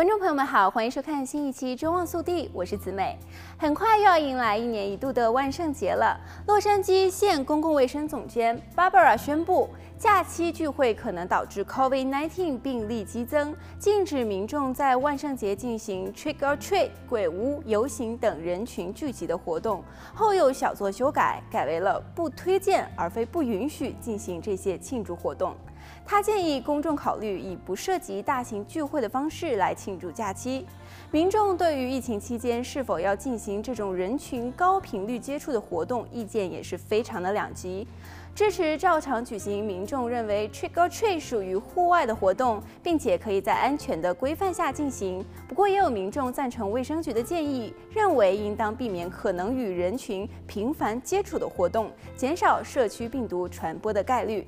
观众朋友们好，欢迎收看新一期《中望速递》，我是子美。很快又要迎来一年一度的万圣节了。洛杉矶县公共卫生总监 Barbara 宣布，假期聚会可能导致 COVID-19 病例激增，禁止民众在万圣节进行 Trick or Treat 鬼屋游行等人群聚集的活动。后又小作修改，改为了不推荐而非不允许进行这些庆祝活动。他建议公众考虑以不涉及大型聚会的方式来庆祝假期。民众对于疫情期间是否要进行这种人群高频率接触的活动，意见也是非常的两极。支持照常举行民众认为 Trick or Treat 属于户外的活动，并且可以在安全的规范下进行。不过，也有民众赞成卫生局的建议，认为应当避免可能与人群频繁接触的活动，减少社区病毒传播的概率。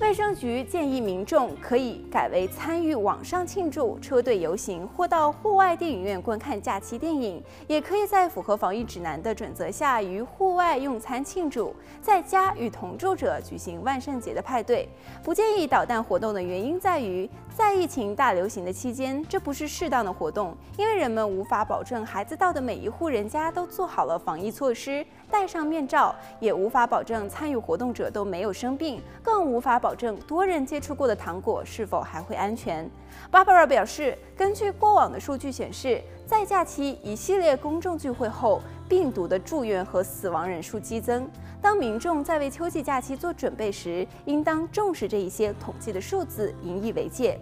卫生局建议民众可以改为参与网上庆祝、车队游行，或到户外电影院观看假期电影。也可以在符合防疫指南的准则下，于户外用餐庆祝，在家与同住者举行万圣节的派对。不建议捣蛋活动的原因在于，在疫情大流行的期间，这不是适当的活动，因为人们无法保证孩子到的每一户人家都做好了防疫措施，戴上面罩，也无法保证参与活动者都没有生病，更无法保。保证多人接触过的糖果是否还会安全？Barbara 表示，根据过往的数据显示，在假期一系列公众聚会后，病毒的住院和死亡人数激增。当民众在为秋季假期做准备时，应当重视这一些统计的数字，引以为戒。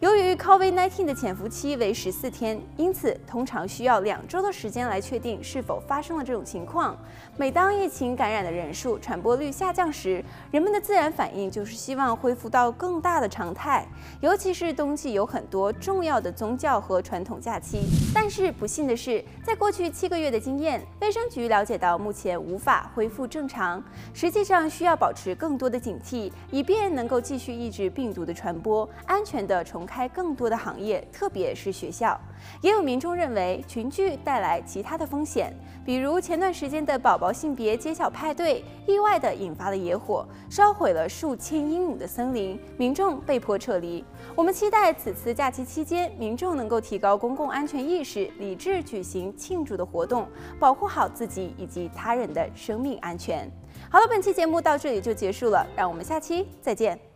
由于 COVID-19 的潜伏期为十四天，因此通常需要两周的时间来确定是否发生了这种情况。每当疫情感染的人数、传播率下降时，人们的自然反应就是希望恢复到更大的常态。尤其是冬季有很多重要的宗教和传统假期。但是不幸的是，在过去七个月的经验，卫生局了解到目前无法恢复正常，实际上需要保持更多的警惕，以便能够继续抑制病毒的传播，安全的重开更多的行业，特别是学校。也有民众认为群聚带来其他的风险，比如前段时间的宝宝性别揭晓派对，意外地引发了野火，烧毁了数千英亩的森林，民众被迫撤离。我们期待此次假期期间，民众能够提高公共安全意识，理智举行庆祝的活动，保护好自己以及他人的生命安全。好了，本期节目到这里就结束了，让我们下期再见。